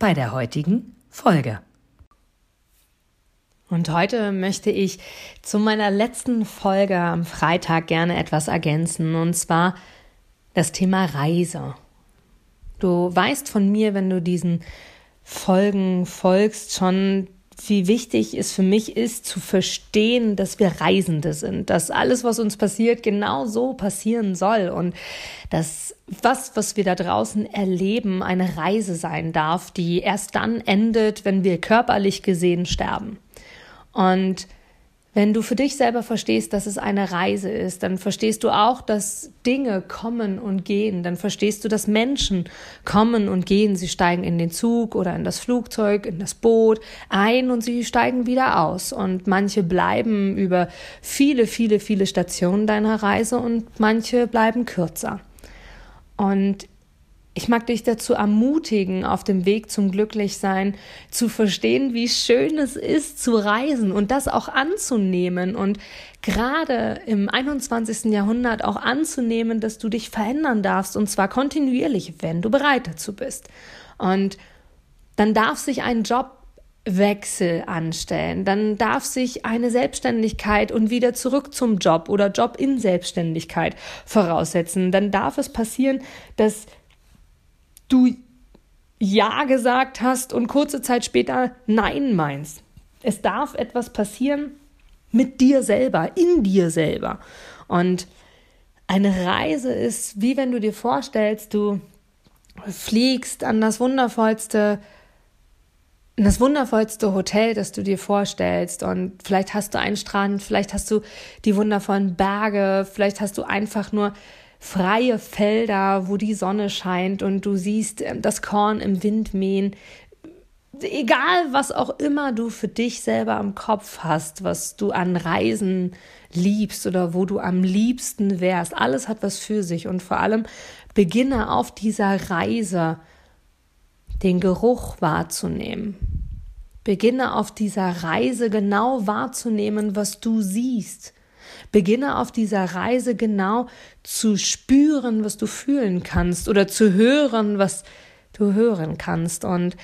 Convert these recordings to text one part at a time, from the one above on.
bei der heutigen Folge. Und heute möchte ich zu meiner letzten Folge am Freitag gerne etwas ergänzen, und zwar das Thema Reise. Du weißt von mir, wenn du diesen Folgen folgst, schon wie wichtig es für mich ist, zu verstehen, dass wir Reisende sind, dass alles, was uns passiert, genau so passieren soll und dass was, was wir da draußen erleben, eine Reise sein darf, die erst dann endet, wenn wir körperlich gesehen sterben. Und wenn du für dich selber verstehst, dass es eine Reise ist, dann verstehst du auch, dass Dinge kommen und gehen. Dann verstehst du, dass Menschen kommen und gehen. Sie steigen in den Zug oder in das Flugzeug, in das Boot ein und sie steigen wieder aus. Und manche bleiben über viele, viele, viele Stationen deiner Reise und manche bleiben kürzer. Und ich mag dich dazu ermutigen, auf dem Weg zum Glücklichsein zu verstehen, wie schön es ist, zu reisen und das auch anzunehmen und gerade im 21. Jahrhundert auch anzunehmen, dass du dich verändern darfst und zwar kontinuierlich, wenn du bereit dazu bist. Und dann darf sich ein Jobwechsel anstellen, dann darf sich eine Selbstständigkeit und wieder zurück zum Job oder Job in Selbstständigkeit voraussetzen. Dann darf es passieren, dass du Ja gesagt hast und kurze Zeit später Nein meinst. Es darf etwas passieren mit dir selber, in dir selber. Und eine Reise ist, wie wenn du dir vorstellst, du fliegst an das wundervollste das wundervollste Hotel, das du dir vorstellst. Und vielleicht hast du einen Strand, vielleicht hast du die wundervollen Berge, vielleicht hast du einfach nur freie Felder, wo die Sonne scheint und du siehst ähm, das Korn im Wind mähen. Egal, was auch immer du für dich selber am Kopf hast, was du an Reisen liebst oder wo du am liebsten wärst, alles hat was für sich und vor allem beginne auf dieser Reise den Geruch wahrzunehmen. Beginne auf dieser Reise genau wahrzunehmen, was du siehst, Beginne auf dieser Reise genau zu spüren, was du fühlen kannst oder zu hören, was du hören kannst. Und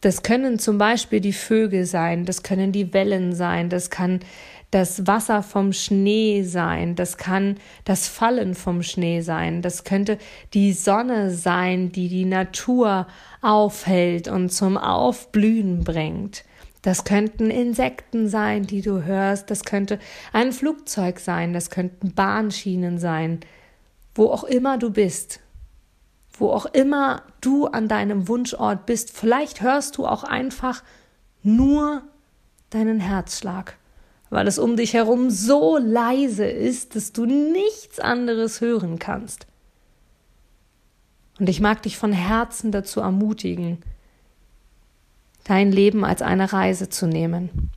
das können zum Beispiel die Vögel sein, das können die Wellen sein, das kann das Wasser vom Schnee sein, das kann das Fallen vom Schnee sein, das könnte die Sonne sein, die die Natur aufhält und zum Aufblühen bringt. Das könnten Insekten sein, die du hörst, das könnte ein Flugzeug sein, das könnten Bahnschienen sein, wo auch immer du bist, wo auch immer du an deinem Wunschort bist. Vielleicht hörst du auch einfach nur deinen Herzschlag, weil es um dich herum so leise ist, dass du nichts anderes hören kannst. Und ich mag dich von Herzen dazu ermutigen, dein Leben als eine Reise zu nehmen.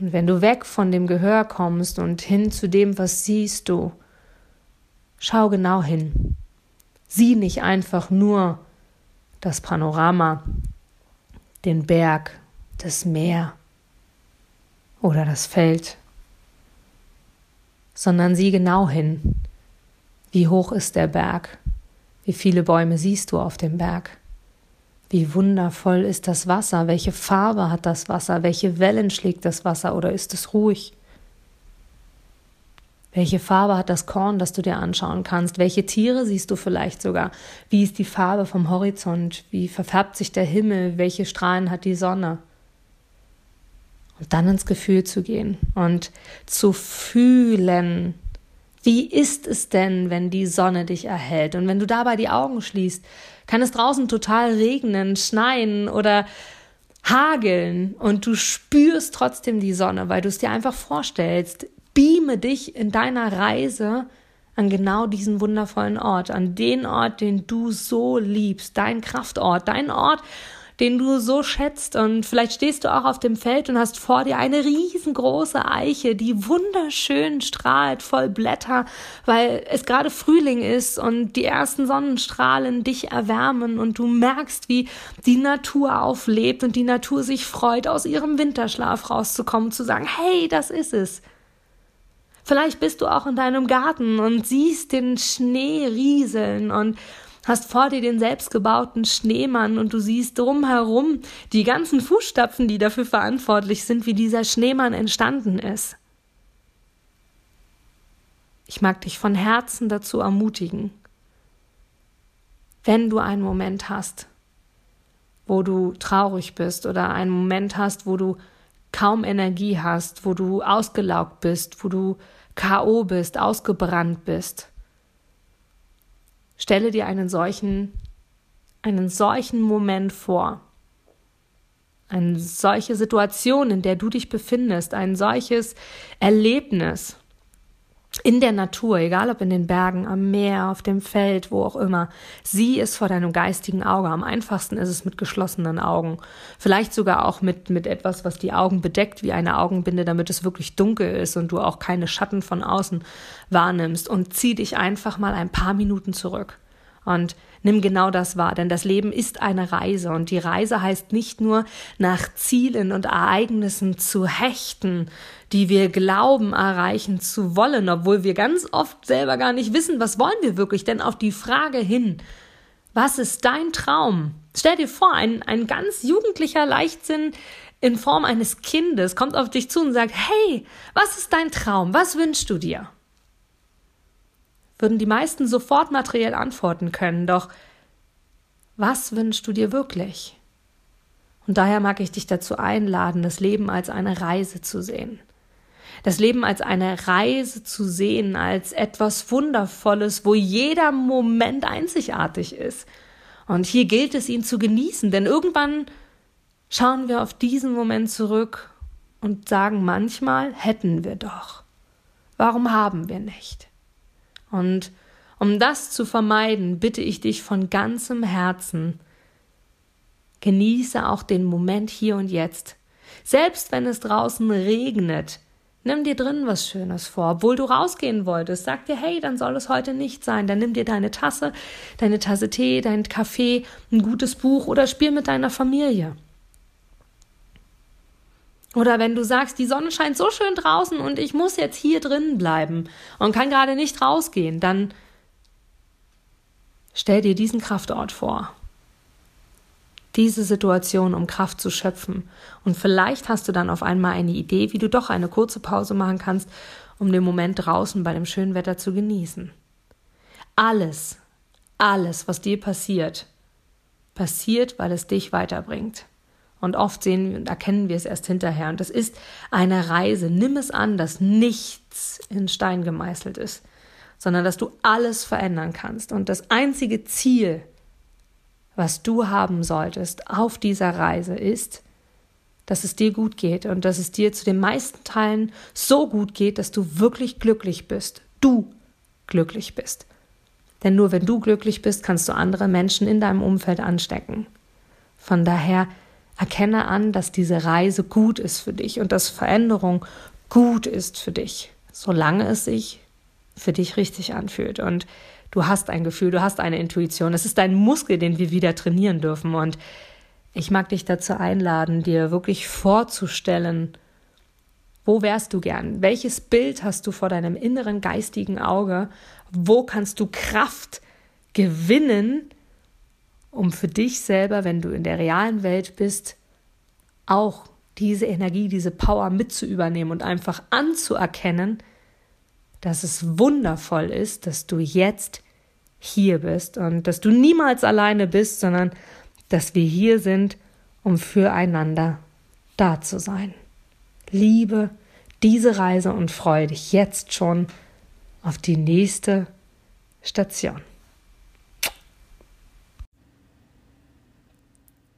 Und wenn du weg von dem Gehör kommst und hin zu dem, was siehst du, schau genau hin. Sieh nicht einfach nur das Panorama, den Berg, das Meer oder das Feld, sondern sieh genau hin. Wie hoch ist der Berg? Wie viele Bäume siehst du auf dem Berg? Wie wundervoll ist das Wasser? Welche Farbe hat das Wasser? Welche Wellen schlägt das Wasser oder ist es ruhig? Welche Farbe hat das Korn, das du dir anschauen kannst? Welche Tiere siehst du vielleicht sogar? Wie ist die Farbe vom Horizont? Wie verfärbt sich der Himmel? Welche Strahlen hat die Sonne? Und dann ins Gefühl zu gehen und zu fühlen, wie ist es denn, wenn die Sonne dich erhält? Und wenn du dabei die Augen schließt, kann es draußen total regnen, schneien oder hageln und du spürst trotzdem die Sonne, weil du es dir einfach vorstellst. Beame dich in deiner Reise an genau diesen wundervollen Ort, an den Ort, den du so liebst, dein Kraftort, dein Ort, den du so schätzt. Und vielleicht stehst du auch auf dem Feld und hast vor dir eine riesengroße Eiche, die wunderschön strahlt, voll Blätter, weil es gerade Frühling ist und die ersten Sonnenstrahlen dich erwärmen und du merkst, wie die Natur auflebt und die Natur sich freut, aus ihrem Winterschlaf rauszukommen, zu sagen, hey, das ist es. Vielleicht bist du auch in deinem Garten und siehst den Schnee rieseln und hast vor dir den selbstgebauten Schneemann und du siehst drumherum die ganzen Fußstapfen, die dafür verantwortlich sind, wie dieser Schneemann entstanden ist. Ich mag dich von Herzen dazu ermutigen, wenn du einen Moment hast, wo du traurig bist oder einen Moment hast, wo du kaum Energie hast, wo du ausgelaugt bist, wo du KO bist, ausgebrannt bist. Stelle dir einen solchen, einen solchen Moment vor. Eine solche Situation, in der du dich befindest, ein solches Erlebnis in der Natur, egal ob in den Bergen, am Meer, auf dem Feld, wo auch immer, sieh es vor deinem geistigen Auge. Am einfachsten ist es mit geschlossenen Augen. Vielleicht sogar auch mit, mit etwas, was die Augen bedeckt, wie eine Augenbinde, damit es wirklich dunkel ist und du auch keine Schatten von außen wahrnimmst. Und zieh dich einfach mal ein paar Minuten zurück. Und nimm genau das wahr, denn das Leben ist eine Reise und die Reise heißt nicht nur nach Zielen und Ereignissen zu hechten, die wir glauben erreichen zu wollen, obwohl wir ganz oft selber gar nicht wissen, was wollen wir wirklich, denn auf die Frage hin, was ist dein Traum? Stell dir vor, ein, ein ganz jugendlicher Leichtsinn in Form eines Kindes kommt auf dich zu und sagt, hey, was ist dein Traum? Was wünschst du dir? Würden die meisten sofort materiell antworten können, doch was wünschst du dir wirklich? Und daher mag ich dich dazu einladen, das Leben als eine Reise zu sehen. Das Leben als eine Reise zu sehen, als etwas Wundervolles, wo jeder Moment einzigartig ist. Und hier gilt es, ihn zu genießen, denn irgendwann schauen wir auf diesen Moment zurück und sagen manchmal, hätten wir doch. Warum haben wir nicht? Und um das zu vermeiden, bitte ich dich von ganzem Herzen, genieße auch den Moment hier und jetzt. Selbst wenn es draußen regnet, nimm dir drin was Schönes vor. Obwohl du rausgehen wolltest, sag dir, hey, dann soll es heute nicht sein. Dann nimm dir deine Tasse, deine Tasse Tee, dein Kaffee, ein gutes Buch oder spiel mit deiner Familie. Oder wenn du sagst, die Sonne scheint so schön draußen und ich muss jetzt hier drinnen bleiben und kann gerade nicht rausgehen, dann stell dir diesen Kraftort vor. Diese Situation, um Kraft zu schöpfen. Und vielleicht hast du dann auf einmal eine Idee, wie du doch eine kurze Pause machen kannst, um den Moment draußen bei dem schönen Wetter zu genießen. Alles, alles, was dir passiert, passiert, weil es dich weiterbringt. Und oft sehen und erkennen wir es erst hinterher. Und das ist eine Reise. Nimm es an, dass nichts in Stein gemeißelt ist, sondern dass du alles verändern kannst. Und das einzige Ziel, was du haben solltest auf dieser Reise ist, dass es dir gut geht und dass es dir zu den meisten Teilen so gut geht, dass du wirklich glücklich bist. Du glücklich bist. Denn nur wenn du glücklich bist, kannst du andere Menschen in deinem Umfeld anstecken. Von daher Erkenne an, dass diese Reise gut ist für dich und dass Veränderung gut ist für dich, solange es sich für dich richtig anfühlt. Und du hast ein Gefühl, du hast eine Intuition. Es ist ein Muskel, den wir wieder trainieren dürfen. Und ich mag dich dazu einladen, dir wirklich vorzustellen, wo wärst du gern? Welches Bild hast du vor deinem inneren geistigen Auge? Wo kannst du Kraft gewinnen, um für dich selber, wenn du in der realen Welt bist, auch diese Energie, diese Power mit zu übernehmen und einfach anzuerkennen, dass es wundervoll ist, dass du jetzt hier bist und dass du niemals alleine bist, sondern dass wir hier sind, um füreinander da zu sein. Liebe diese Reise und freue dich jetzt schon auf die nächste Station.